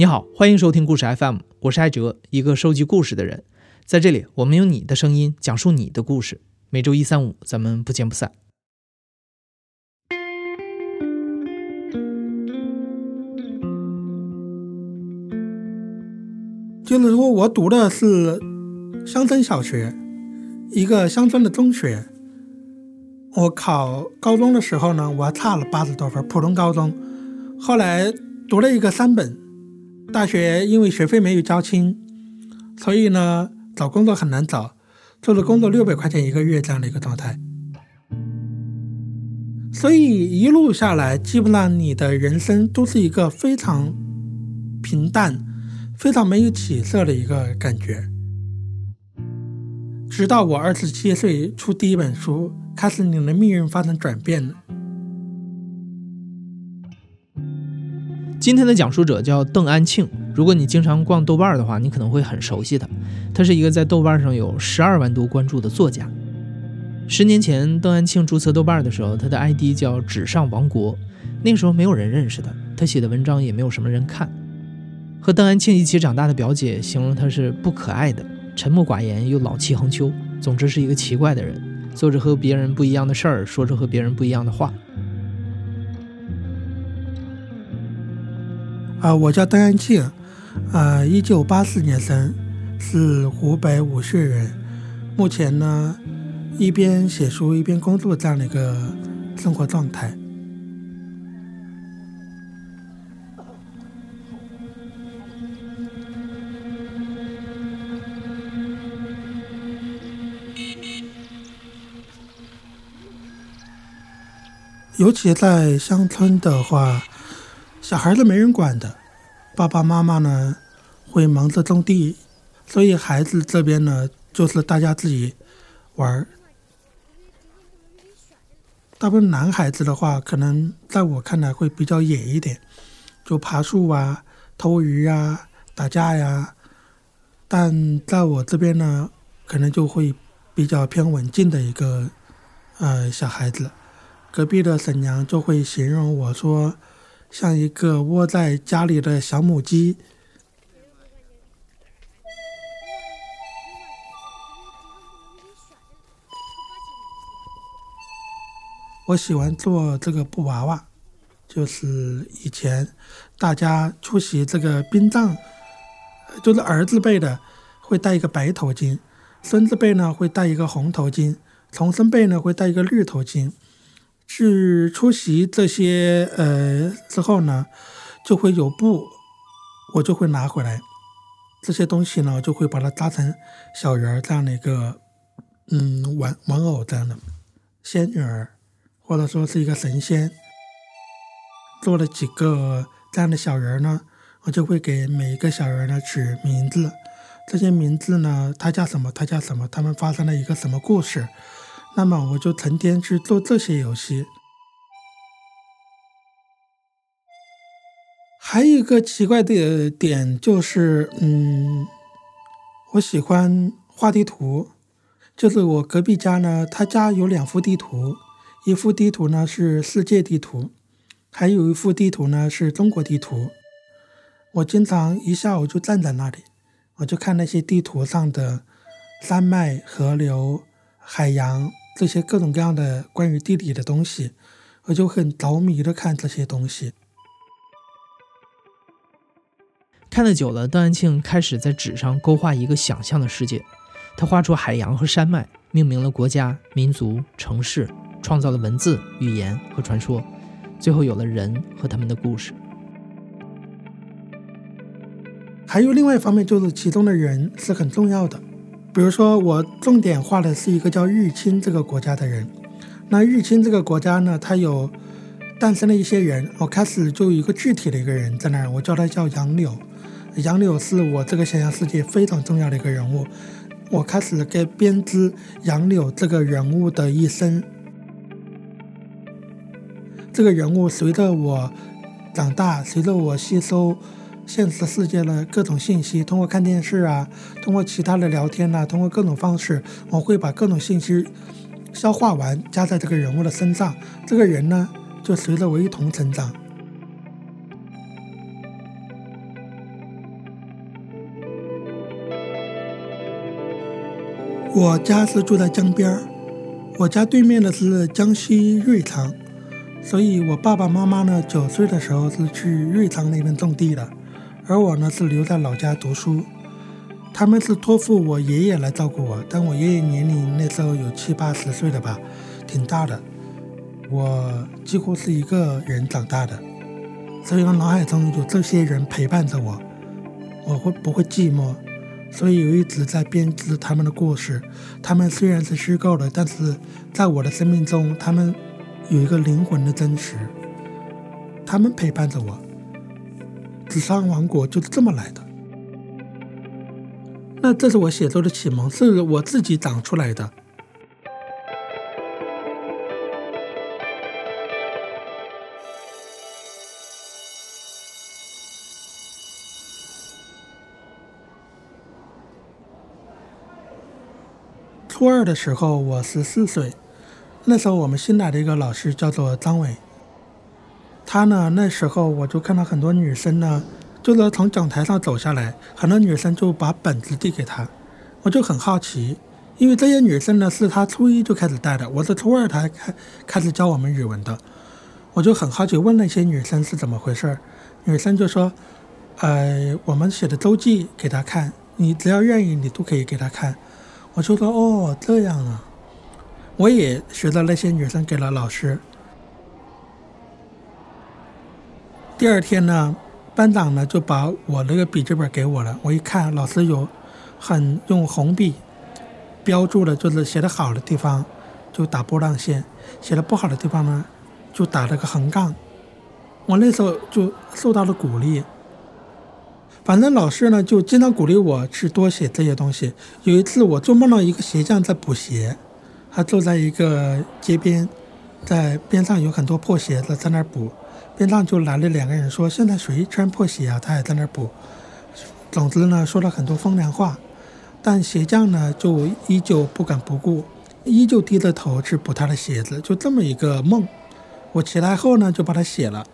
你好，欢迎收听故事 FM，我是艾哲，一个收集故事的人。在这里，我们用你的声音讲述你的故事。每周一、三、五，咱们不见不散。就是说我读的是乡村小学，一个乡村的中学。我考高中的时候呢，我还差了八十多分，普通高中。后来读了一个三本。大学因为学费没有交清，所以呢找工作很难找，做的工作六百块钱一个月这样的一个状态。所以一路下来，基本上你的人生都是一个非常平淡、非常没有起色的一个感觉。直到我二十七岁出第一本书，开始你的命运发生转变了。今天的讲述者叫邓安庆。如果你经常逛豆瓣的话，你可能会很熟悉他。他是一个在豆瓣上有十二万多关注的作家。十年前，邓安庆注册豆瓣的时候，他的 ID 叫“纸上王国”。那个时候没有人认识他，他写的文章也没有什么人看。和邓安庆一起长大的表姐形容他是不可爱的、沉默寡言又老气横秋，总之是一个奇怪的人，做着和别人不一样的事儿，说着和别人不一样的话。啊，我叫邓安庆，呃，一九八四年生，是湖北武穴人。目前呢，一边写书一边工作这样的一个生活状态。尤其在乡村的话。小孩子没人管的，爸爸妈妈呢会忙着种地，所以孩子这边呢就是大家自己玩儿。大部分男孩子的话，可能在我看来会比较野一点，就爬树啊、偷鱼啊、打架呀。但在我这边呢，可能就会比较偏文静的一个呃小孩子。隔壁的婶娘就会形容我说。像一个窝在家里的小母鸡。我喜欢做这个布娃娃，就是以前大家出席这个殡葬，就是儿子辈的会戴一个白头巾，孙子辈呢会戴一个红头巾，重孙辈呢会戴一个绿头巾。去出席这些呃之后呢，就会有布，我就会拿回来这些东西呢，就会把它扎成小人儿这样的一个嗯玩玩偶这样的仙女儿，或者说是一个神仙，做了几个这样的小人儿呢，我就会给每一个小人呢取名字，这些名字呢，他叫什么，他叫什么，他们发生了一个什么故事。那么我就成天去做这些游戏。还有一个奇怪的点就是，嗯，我喜欢画地图。就是我隔壁家呢，他家有两幅地图，一幅地图呢是世界地图，还有一幅地图呢是中国地图。我经常一下午就站在那里，我就看那些地图上的山脉、河流、海洋。这些各种各样的关于地理的东西，我就很着迷的看这些东西。看得久了，邓安庆开始在纸上勾画一个想象的世界。他画出海洋和山脉，命名了国家、民族、城市，创造了文字、语言和传说，最后有了人和他们的故事。还有另外一方面，就是其中的人是很重要的。比如说，我重点画的是一个叫日清这个国家的人。那日清这个国家呢，它有诞生了一些人。我开始就有一个具体的一个人在那儿，我叫他叫杨柳。杨柳是我这个想象世界非常重要的一个人物。我开始给编织杨柳这个人物的一生。这个人物随着我长大，随着我吸收。现实世界的各种信息，通过看电视啊，通过其他的聊天呐，通过各种方式，我会把各种信息消化完，加在这个人物的身上。这个人呢，就随着我一同成长。我家是住在江边儿，我家对面的是江西瑞昌，所以我爸爸妈妈呢，九岁的时候是去瑞昌那边种地的。而我呢是留在老家读书。他们是托付我爷爷来照顾我，但我爷爷年龄那时候有七八十岁了吧，挺大的，我几乎是一个人长大的，所以我脑海中有这些人陪伴着我，我会不会寂寞？所以我一直在编织他们的故事。他们虽然是虚构的，但是在我的生命中，他们有一个灵魂的真实。他们陪伴着我。纸上王国就是这么来的。那这是我写作的启蒙，是我自己长出来的。初二的时候，我十四岁。那时候我们新来的一个老师叫做张伟。他呢，那时候我就看到很多女生呢，就是从讲台上走下来，很多女生就把本子递给他。我就很好奇，因为这些女生呢是他初一就开始带的，我是初二才开开始教我们语文的。我就很好奇，问那些女生是怎么回事。女生就说：“呃，我们写的周记给他看，你只要愿意，你都可以给他看。”我就说哦，这样啊，我也学着那些女生给了老师。第二天呢，班长呢就把我那个笔记本给我了。我一看，老师有很用红笔标注了，就是写的好的地方就打波浪线，写的不好的地方呢就打了个横杠。我那时候就受到了鼓励。反正老师呢就经常鼓励我去多写这些东西。有一次我做梦到一个鞋匠在补鞋，他坐在一个街边，在边上有很多破鞋子在那儿补，边上就来了两个人说：“现在谁穿破鞋啊？”他也在那儿补。总之呢说了很多风凉话，但鞋匠呢就依旧不管不顾，依旧低着头去补他的鞋子。就这么一个梦，我起来后呢就把它写了，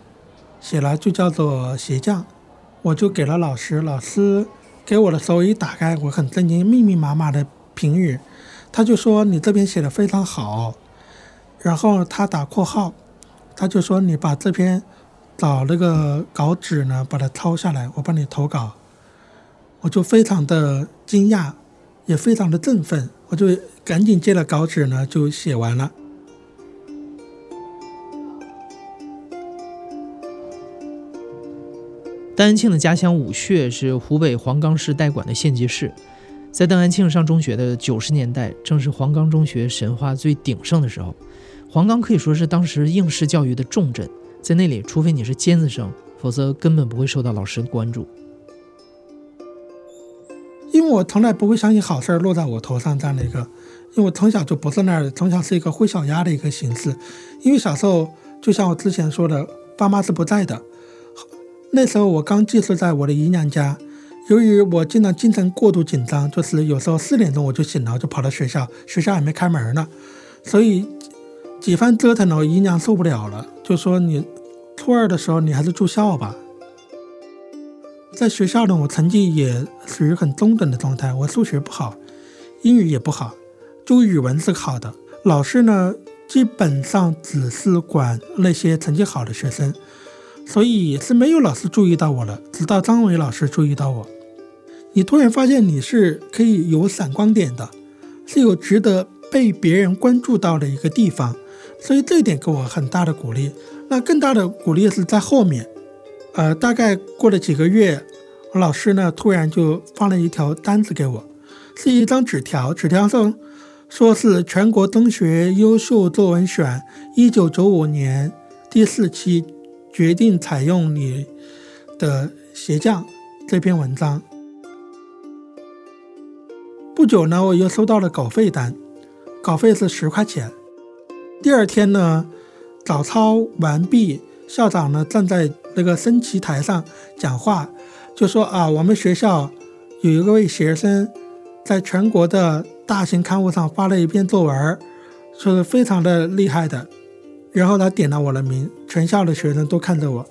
写了就叫做鞋匠。我就给了老师，老师给我的时候一打开，我很震惊，密密麻麻的评语，他就说你这边写的非常好，然后他打括号，他就说你把这篇找那个稿纸呢，把它抄下来，我帮你投稿，我就非常的惊讶，也非常的振奋，我就赶紧接了稿纸呢，就写完了。邓安庆的家乡武穴是湖北黄冈市代管的县级市，在邓安庆上中学的九十年代，正是黄冈中学神话最鼎盛的时候。黄冈可以说是当时应试教育的重镇，在那里，除非你是尖子生，否则根本不会受到老师的关注。因为我从来不会相信好事落在我头上这样的一个，因为我从小就不是那儿，从小是一个灰小鸭的一个形式。因为小时候，就像我之前说的，爸妈是不在的。那时候我刚寄宿在我的姨娘家，由于我经常精神过度紧张，就是有时候四点钟我就醒了，就跑到学校，学校还没开门呢，所以几番折腾呢，我姨娘受不了了，就说你初二的时候你还是住校吧。在学校呢，我成绩也属于很中等的状态，我数学不好，英语也不好，就语文是好的。老师呢，基本上只是管那些成绩好的学生。所以是没有老师注意到我了，直到张伟老师注意到我。你突然发现你是可以有闪光点的，是有值得被别人关注到的一个地方，所以这一点给我很大的鼓励。那更大的鼓励是在后面，呃，大概过了几个月，我老师呢突然就发了一条单子给我，是一张纸条，纸条上说是全国中学优秀作文选一九九五年第四期。决定采用你的鞋匠这篇文章。不久呢，我又收到了稿费单，稿费是十块钱。第二天呢，早操完毕，校长呢站在那个升旗台上讲话，就说啊，我们学校有一位学生在全国的大型刊物上发了一篇作文，说是非常的厉害的。然后他点了我的名，全校的学生都看着我。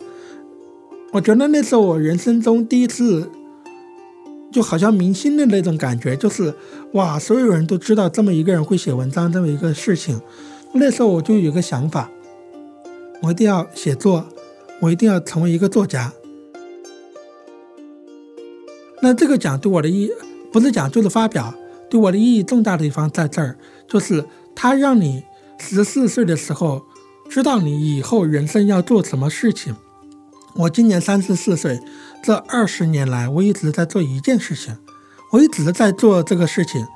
我觉得那是我人生中第一次就好像明星的那种感觉，就是哇，所有人都知道这么一个人会写文章这么一个事情。那时候我就有个想法，我一定要写作，我一定要成为一个作家。那这个奖对我的意不是讲就是发表，对我的意义重大的地方在这儿，就是它让你十四岁的时候知道你以后人生要做什么事情。我今年三十四岁，这二十年来，我一直在做一件事情，我一直在做这个事情。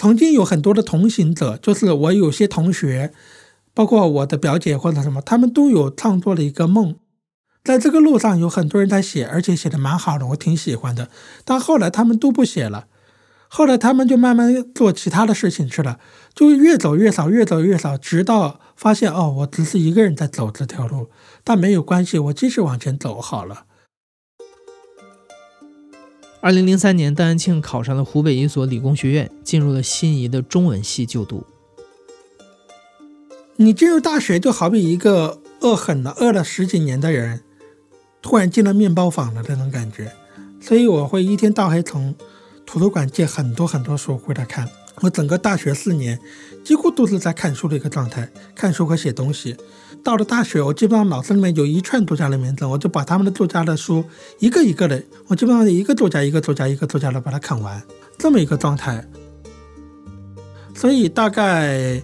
曾经有很多的同行者，就是我有些同学，包括我的表姐或者什么，他们都有创作的一个梦，在这个路上有很多人在写，而且写的蛮好的，我挺喜欢的。但后来他们都不写了。后来他们就慢慢做其他的事情去了，就越走越少，越走越少，直到发现哦，我只是一个人在走这条路，但没有关系，我继续往前走好了。二零零三年，邓安庆考上了湖北一所理工学院，进入了心仪的中文系就读。你进入大学就好比一个饿狠了、饿了十几年的人，突然进了面包房的那种感觉，所以我会一天到黑从。图书馆借很多很多书回来看，我整个大学四年几乎都是在看书的一个状态，看书和写东西。到了大学，我基本上脑子里面有一串作家的名字，我就把他们的作家的书一个一个的，我基本上一个作家一个作家一个作家的把它看完，这么一个状态。所以大概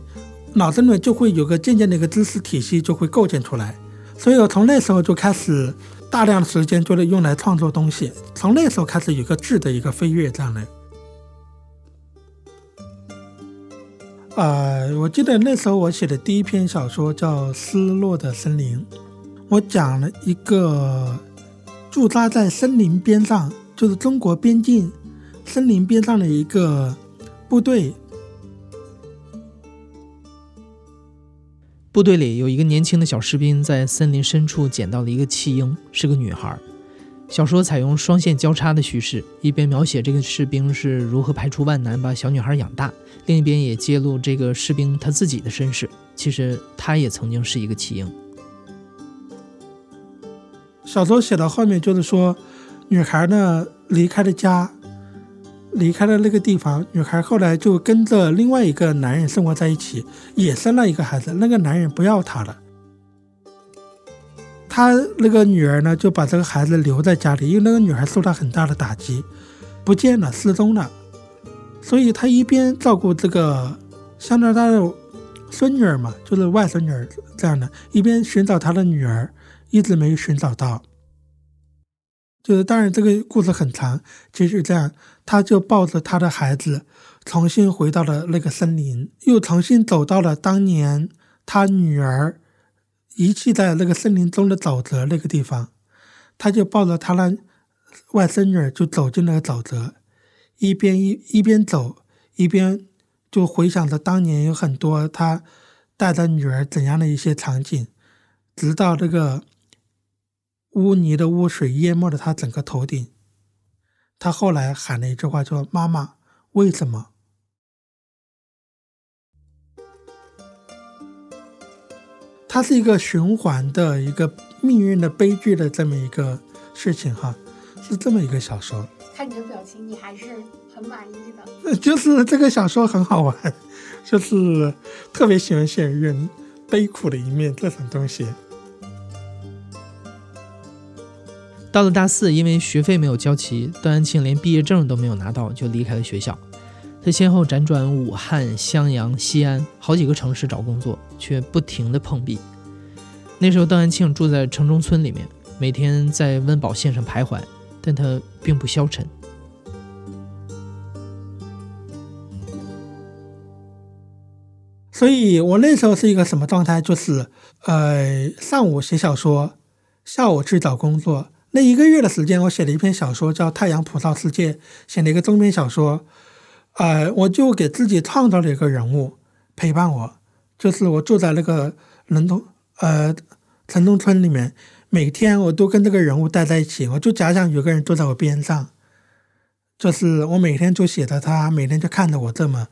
脑子里面就会有个渐渐的一个知识体系就会构建出来。所以我从那时候就开始。大量的时间就是用来创作东西，从那时候开始有个质的一个飞跃，这样的。呃，我记得那时候我写的第一篇小说叫《失落的森林》，我讲了一个驻扎在森林边上，就是中国边境森林边上的一个部队。部队里有一个年轻的小士兵，在森林深处捡到了一个弃婴，是个女孩。小说采用双线交叉的叙事，一边描写这个士兵是如何排除万难把小女孩养大，另一边也揭露这个士兵他自己的身世。其实他也曾经是一个弃婴。小说写到后面就是说，女孩呢离开了家。离开了那个地方，女孩后来就跟着另外一个男人生活在一起，也生了一个孩子。那个男人不要她了，他那个女儿呢就把这个孩子留在家里，因为那个女孩受到很大的打击，不见了，失踪了。所以他一边照顾这个相当于她的孙女儿嘛，就是外孙女儿这样的，一边寻找他的女儿，一直没有寻找到。就是当然这个故事很长，就是这样。他就抱着他的孩子，重新回到了那个森林，又重新走到了当年他女儿遗弃在那个森林中的沼泽那个地方。他就抱着他那外孙女，就走进那个沼泽，一边一一边走，一边就回想着当年有很多他带着女儿怎样的一些场景，直到这个污泥的污水淹没了他整个头顶。他后来喊了一句话，说：“妈妈，为什么？”它是一个循环的一个命运的悲剧的这么一个事情，哈，是这么一个小说。看你的表情，你还是很满意的。就是这个小说很好玩，就是特别喜欢写人悲苦的一面这种东西。到了大四，因为学费没有交齐，段安庆连毕业证都没有拿到，就离开了学校。他先后辗转武汉、襄阳、西安好几个城市找工作，却不停的碰壁。那时候，段安庆住在城中村里面，每天在温饱线上徘徊，但他并不消沉。所以我那时候是一个什么状态？就是，呃，上午写小说，下午去找工作。那一个月的时间，我写了一篇小说，叫《太阳普照世界》，写了一个中篇小说。呃，我就给自己创造了一个人物陪伴我，就是我住在那个人中呃城中村里面，每天我都跟这个人物待在一起，我就假想有个人坐在我边上，就是我每天就写着他，每天就看着我这么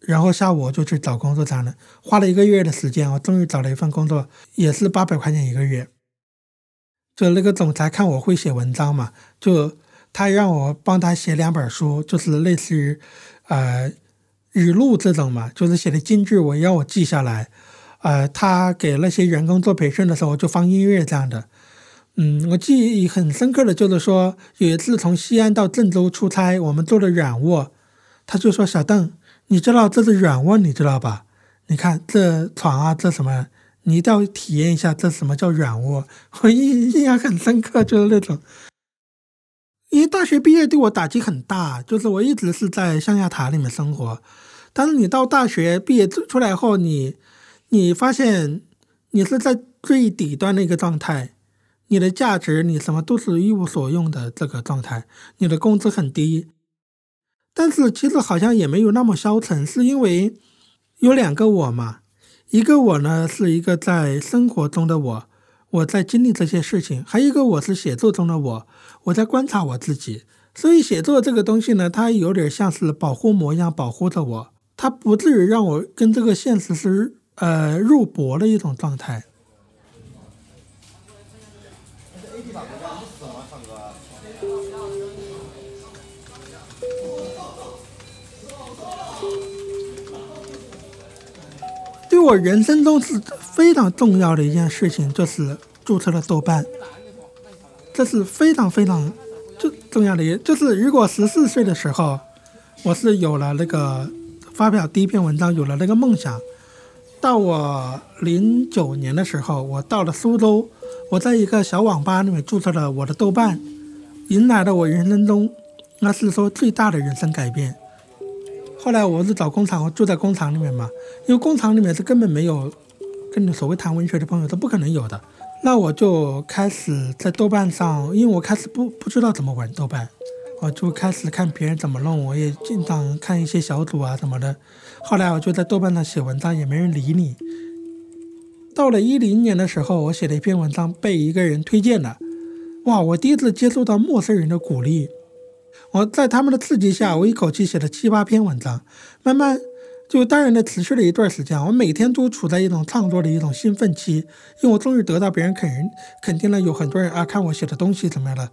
然后下午我就去找工作这样的，花了一个月的时间，我终于找了一份工作，也是八百块钱一个月。就那个总裁看我会写文章嘛，就他让我帮他写两本书，就是类似于呃语录这种嘛，就是写的精致，我要我记下来。呃，他给那些员工做培训的时候就放音乐这样的。嗯，我记忆很深刻的就是说，有一次从西安到郑州出差，我们坐的软卧，他就说：“小邓，你知道这是软卧，你知道吧？你看这床啊，这什么？你一定要体验一下这什么叫软卧。”我印印象很深刻，就是那种，因为大学毕业对我打击很大，就是我一直是在象牙塔里面生活，但是你到大学毕业出出来后，你。你发现你是在最底端的一个状态，你的价值你什么都是一无所用的这个状态，你的工资很低，但是其实好像也没有那么消沉，是因为有两个我嘛，一个我呢是一个在生活中的我，我在经历这些事情，还有一个我是写作中的我，我在观察我自己，所以写作这个东西呢，它有点像是保护膜一样保护着我，它不至于让我跟这个现实是。呃，肉搏的一种状态。对我人生中是非常重要的一件事情，就是注册了豆瓣。这是非常非常重重要的，一，就是如果十四岁的时候，我是有了那个发表第一篇文章，有了那个梦想。到我零九年的时候，我到了苏州，我在一个小网吧里面注册了我的豆瓣，迎来了我人生中那是说最大的人生改变。后来我是找工厂，我住在工厂里面嘛，因为工厂里面是根本没有跟你所谓谈文学的朋友，是不可能有的。那我就开始在豆瓣上，因为我开始不不知道怎么玩豆瓣。我就开始看别人怎么弄，我也经常看一些小组啊什么的。后来我就在豆瓣上写文章，也没人理你。到了一零年的时候，我写了一篇文章，被一个人推荐了。哇！我第一次接受到陌生人的鼓励。我在他们的刺激下，我一口气写了七八篇文章。慢慢就当然的持续了一段时间。我每天都处在一种创作的一种兴奋期，因为我终于得到别人肯肯定了，有很多人啊看我写的东西怎么样了。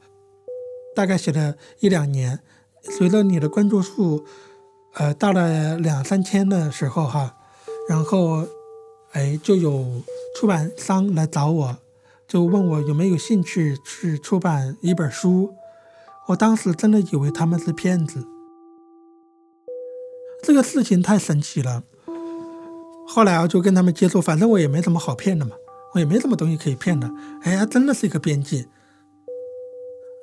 大概写了一两年，随着你的关注数，呃，到了两三千的时候哈，然后，哎，就有出版商来找我，就问我有没有兴趣去出版一本书。我当时真的以为他们是骗子，这个事情太神奇了。后来我就跟他们接触，反正我也没什么好骗的嘛，我也没什么东西可以骗的。哎呀，真的是一个编辑。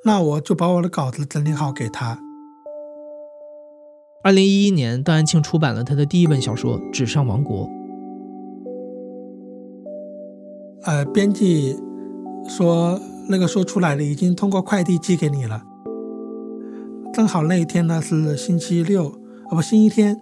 那我就把我的稿子整理好给他。二零一一年，段安庆出版了他的第一本小说《纸上王国》。呃，编辑说那个书出来了，已经通过快递寄给你了。正好那一天呢是星期六，哦不，星期天。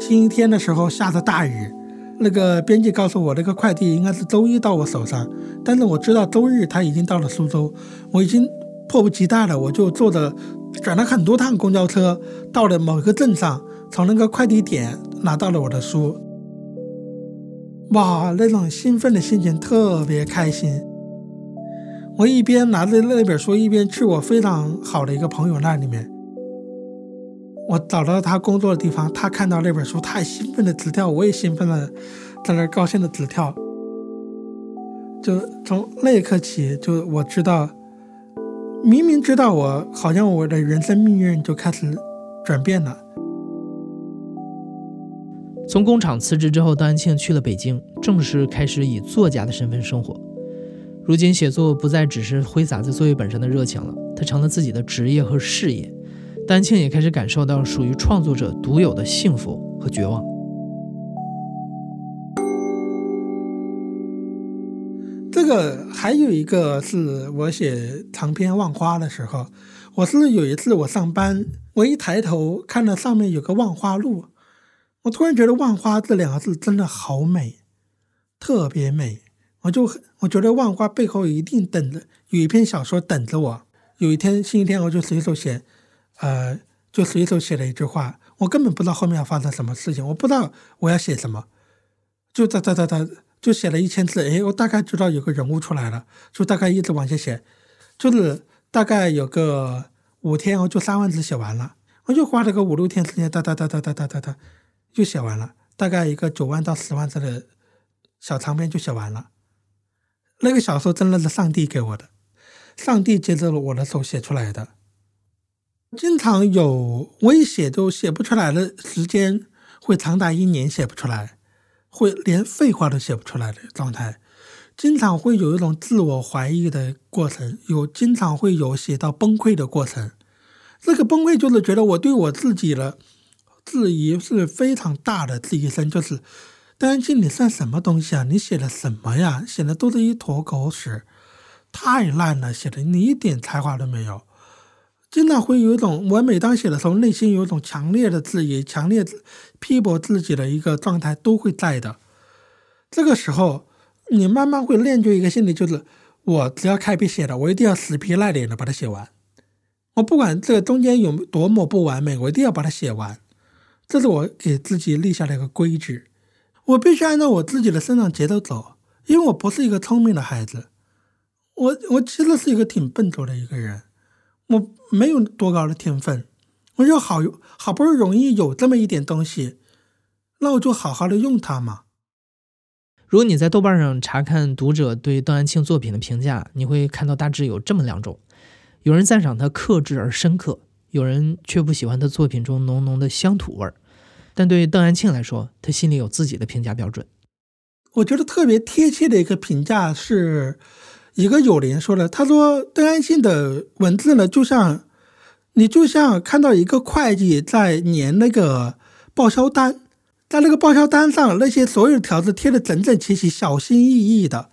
星期天的时候下着大雨，那个编辑告诉我，那个快递应该是周一到我手上，但是我知道周日他已经到了苏州，我已经。迫不及待了，我就坐着转了很多趟公交车，到了某个镇上，从那个快递点拿到了我的书。哇，那种兴奋的心情特别开心。我一边拿着那本书，一边去我非常好的一个朋友那里面。我找到他工作的地方，他看到那本书，他兴奋的直跳，我也兴奋的在那高兴的直跳。就从那一刻起，就我知道。明明知道我，好像我的人生命运就开始转变了。从工厂辞职之后，段安庆去了北京，正式开始以作家的身份生活。如今，写作不再只是挥洒在作业本上的热情了，它成了自己的职业和事业。邓安庆也开始感受到属于创作者独有的幸福和绝望。这个还有一个是我写长篇《望花》的时候，我是有一次我上班，我一抬头看到上面有个“望花路”，我突然觉得“望花”这两个字真的好美，特别美。我就我觉得“望花”背后一定等着有一篇小说等着我。有一天星期天，我就随手写，呃，就随手写了一句话：“我根本不知道后面要发生什么事情，我不知道我要写什么，就哒哒哒哒，就写了一千字。哎，我大概知道有个人物出来了，就大概一直往下写，就是大概有个五天，我就三万字写完了。我就花了个五六天时间，哒哒哒哒哒哒哒哒，就写完了。大概一个九万到十万字的小长篇就写完了。那个小说真的是上帝给我的，上帝接着我的手写出来的。经常有我一写都写不出来的时间，会长达一年写不出来，会连废话都写不出来的状态。经常会有一种自我怀疑的过程，有经常会有写到崩溃的过程。这个崩溃就是觉得我对我自己的质疑是非常大的，质疑声就是担心，你算什么东西啊？你写的什么呀？写的都是一坨狗屎，太烂了，写的你一点才华都没有。经常会有一种，我每当写的时候，内心有一种强烈的质疑、强烈批驳自己的一个状态都会在的。这个时候，你慢慢会练就一个心理，就是我只要开笔写了，我一定要死皮赖脸的把它写完。我不管这中间有多么不完美，我一定要把它写完。这是我给自己立下的一个规矩。我必须按照我自己的生长节奏走，因为我不是一个聪明的孩子。我我其实是一个挺笨拙的一个人。我没有多高的天分，我就好好不容易有这么一点东西，那我就好好的用它嘛。如果你在豆瓣上查看读者对邓安庆作品的评价，你会看到大致有这么两种：有人赞赏他克制而深刻，有人却不喜欢他作品中浓浓的乡土味儿。但对邓安庆来说，他心里有自己的评价标准。我觉得特别贴切的一个评价是。一个友邻说了，他说邓安庆的文字呢，就像你就像看到一个会计在粘那个报销单，在那个报销单上那些所有条子贴的整整齐齐、小心翼翼的。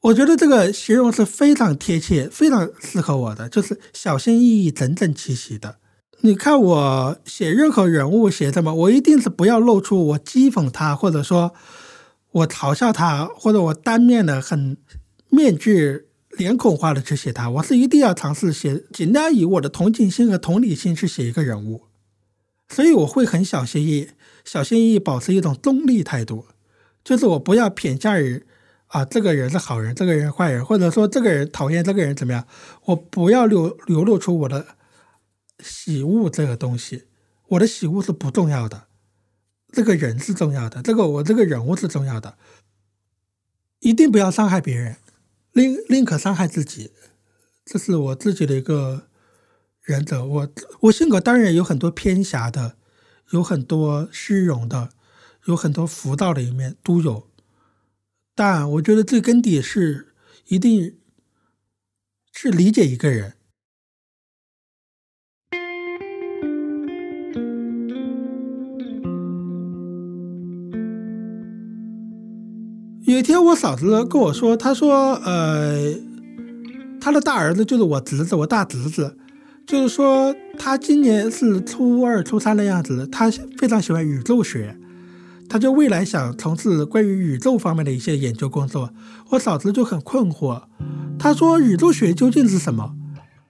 我觉得这个形容是非常贴切、非常适合我的，就是小心翼翼、整整齐齐的。你看我写任何人物写什么，我一定是不要露出我讥讽他，或者说我嘲笑他，或者我单面的很。面具脸孔化的去写他，我是一定要尝试写，尽量以我的同情心和同理心去写一个人物，所以我会很小心翼翼，小心翼翼保持一种中立态度，就是我不要偏向于啊这个人是好人，这个人坏人，或者说这个人讨厌这个人怎么样，我不要流流露出我的喜恶这个东西，我的喜恶是不重要的，这个人是重要的，这个我这个人物是重要的，一定不要伤害别人。宁宁可伤害自己，这是我自己的一个原则。我我性格当然有很多偏狭的，有很多虚荣的，有很多浮躁的一面都有。但我觉得最根底是一定是理解一个人。有一天，我嫂子跟我说：“她说，呃，她的大儿子就是我侄子，我大侄子，就是说他今年是初二、初三的样子，他非常喜欢宇宙学，他就未来想从事关于宇宙方面的一些研究工作。”我嫂子就很困惑，她说：“宇宙学究竟是什么？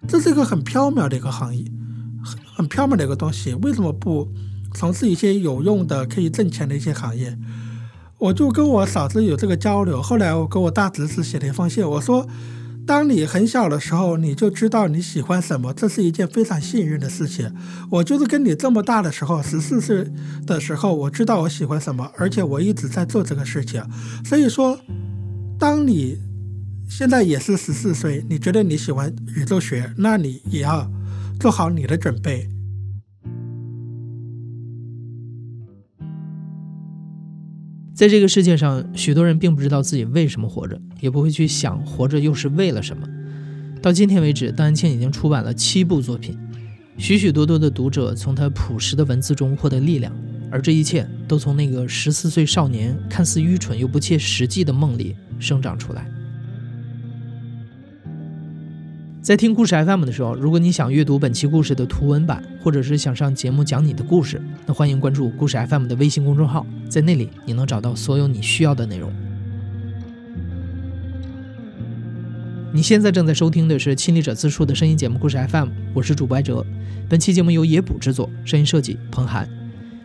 这是一个很缥缈的一个行业，很很缥缈的一个东西，为什么不从事一些有用的、可以挣钱的一些行业？”我就跟我嫂子有这个交流，后来我给我大侄子写了一封信，我说：“当你很小的时候，你就知道你喜欢什么，这是一件非常幸运的事情。我就是跟你这么大的时候，十四岁的时候，我知道我喜欢什么，而且我一直在做这个事情。所以说，当你现在也是十四岁，你觉得你喜欢宇宙学，那你也要做好你的准备。”在这个世界上，许多人并不知道自己为什么活着，也不会去想活着又是为了什么。到今天为止，邓安庆已经出版了七部作品，许许多多的读者从他朴实的文字中获得力量，而这一切都从那个十四岁少年看似愚蠢又不切实际的梦里生长出来。在听故事 FM 的时候，如果你想阅读本期故事的图文版，或者是想上节目讲你的故事，那欢迎关注故事 FM 的微信公众号，在那里你能找到所有你需要的内容。你现在正在收听的是《亲历者自述》的声音节目故事 FM，我是主播哲。本期节目由野捕制作，声音设计彭涵。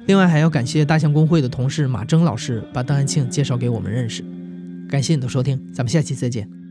另外还要感谢大象公会的同事马征老师把邓安庆介绍给我们认识。感谢你的收听，咱们下期再见。